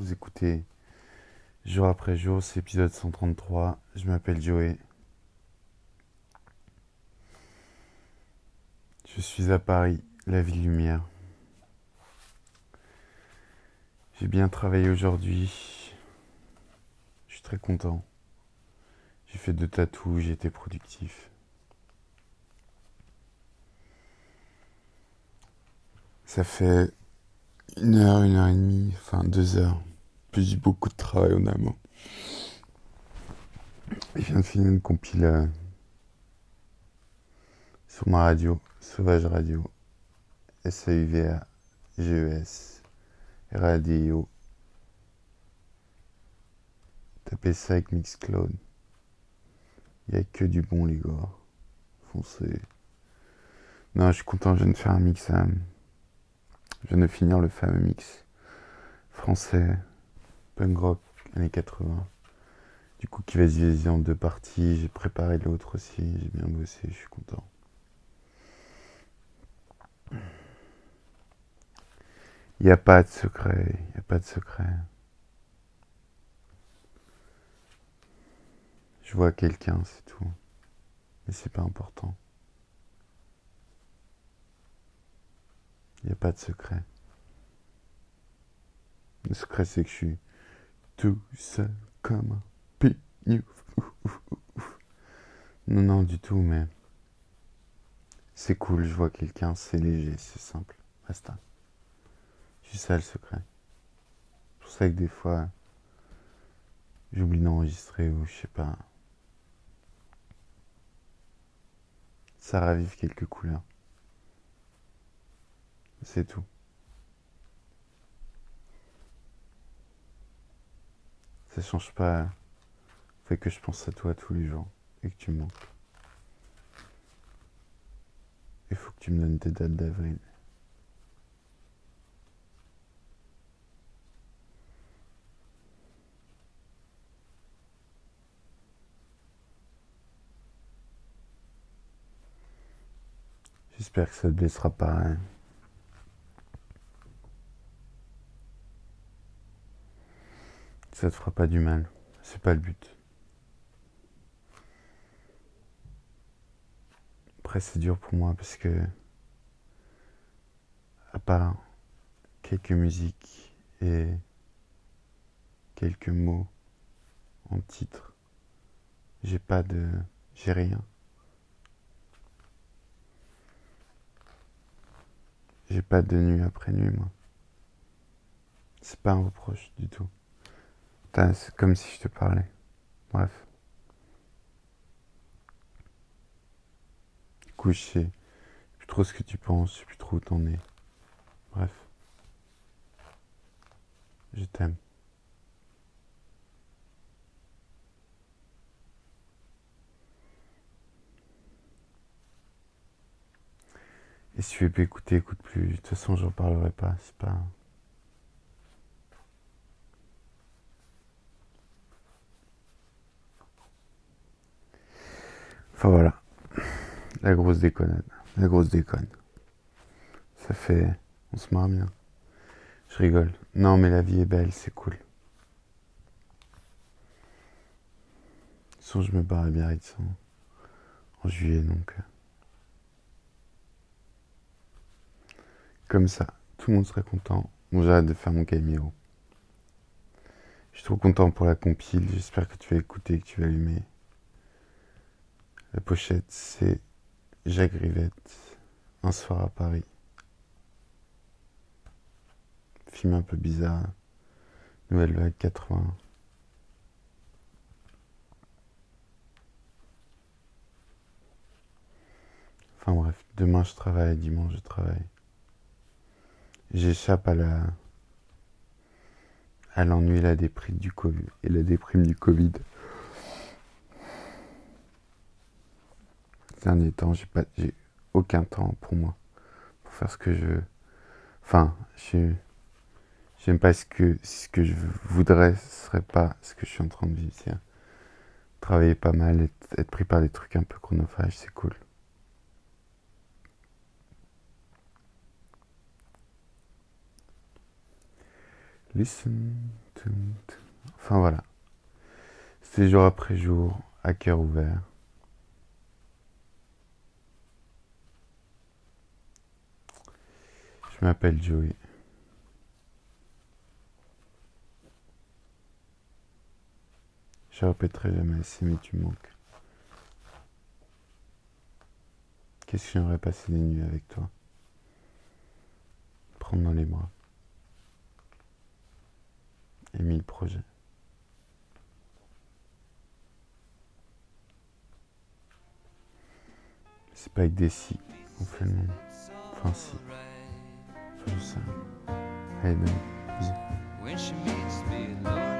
Vous écoutez jour après jour, c'est épisode 133. Je m'appelle Joey. Je suis à Paris, la ville lumière. J'ai bien travaillé aujourd'hui. Je suis très content. J'ai fait deux tatous, j'ai été productif. Ça fait une heure, une heure et demie, enfin deux heures. Plus beaucoup de travail en amont. Je viens de finir une compile euh, sur ma radio, Sauvage Radio, S-A-U-V-A, G-E-S, Radio. Tapez ça avec Mixcloud. Il n'y a que du bon, les gars. Foncez. Non, je suis content, je viens de faire un mix. hein. Je viens de finir le fameux mix français, punk rock, années 80. Du coup, qui va se diviser en deux parties. J'ai préparé l'autre aussi, j'ai bien bossé, je suis content. Il n'y a pas de secret, il n'y a pas de secret. Je vois quelqu'un, c'est tout. Mais c'est pas important. Il n'y a pas de secret. Le secret, c'est que je suis tout seul comme un pignou. Non, non, du tout, mais c'est cool. Je vois quelqu'un, c'est léger, c'est simple. Basta. C'est ça le secret. C'est pour ça que des fois, j'oublie d'enregistrer ou je sais pas. Ça ravive quelques couleurs. C'est tout. Ça change pas. Fait que je pense à toi tous les jours et que tu manques. Il faut que tu me donnes tes dates d'avril. J'espère que ça te blessera pas. hein. Ça te fera pas du mal. C'est pas le but. Après, c'est dur pour moi parce que, à part quelques musiques et quelques mots en titre, j'ai pas de. J'ai rien. J'ai pas de nuit après nuit, moi. C'est pas un reproche du tout. C'est comme si je te parlais. Bref. Du coup, je sais plus trop ce que tu penses, je sais plus trop où t'en es. Bref. Je t'aime. Et si tu veux écouter, écoute plus. De toute façon, j'en parlerai pas. C'est pas. Enfin voilà. La grosse déconnade. La grosse déconne. Ça fait. On se marre bien. Je rigole. Non, mais la vie est belle, c'est cool. Façon, je me barre à Biarritz en, en juillet, donc. euh, Comme ça, tout le monde serait content. Bon, j'arrête de faire mon caméo. Je suis trop content pour la compile. J'espère que tu vas écouter, que tu vas allumer. La pochette, c'est Jacques Rivette, Un soir à Paris. Film un peu bizarre. Nouvelle vague 80. Enfin bref, demain je travaille, dimanche je travaille. J'échappe à la à l'ennui la du Covid et la déprime du Covid. Derniers temps, j'ai pas j'ai aucun temps pour moi pour faire ce que je veux. Enfin, je j'aime pas ce que ce que je voudrais, ce serait pas ce que je suis en train de vivre. c'est Travailler pas mal, être, pris par des trucs un peu chronophages, c'est cool. Listen to. Enfin voilà. C'était jour après jour, à cœur ouvert. Je m'appelle Joey. Je répéterai jamais assez, mais tu manques. Qu'est-ce que j'aimerais passer des nuits avec toi? Prendre dans les bras. Et mille projets. C'est pas avec des si on fait le monde. Enfin si. Enfin je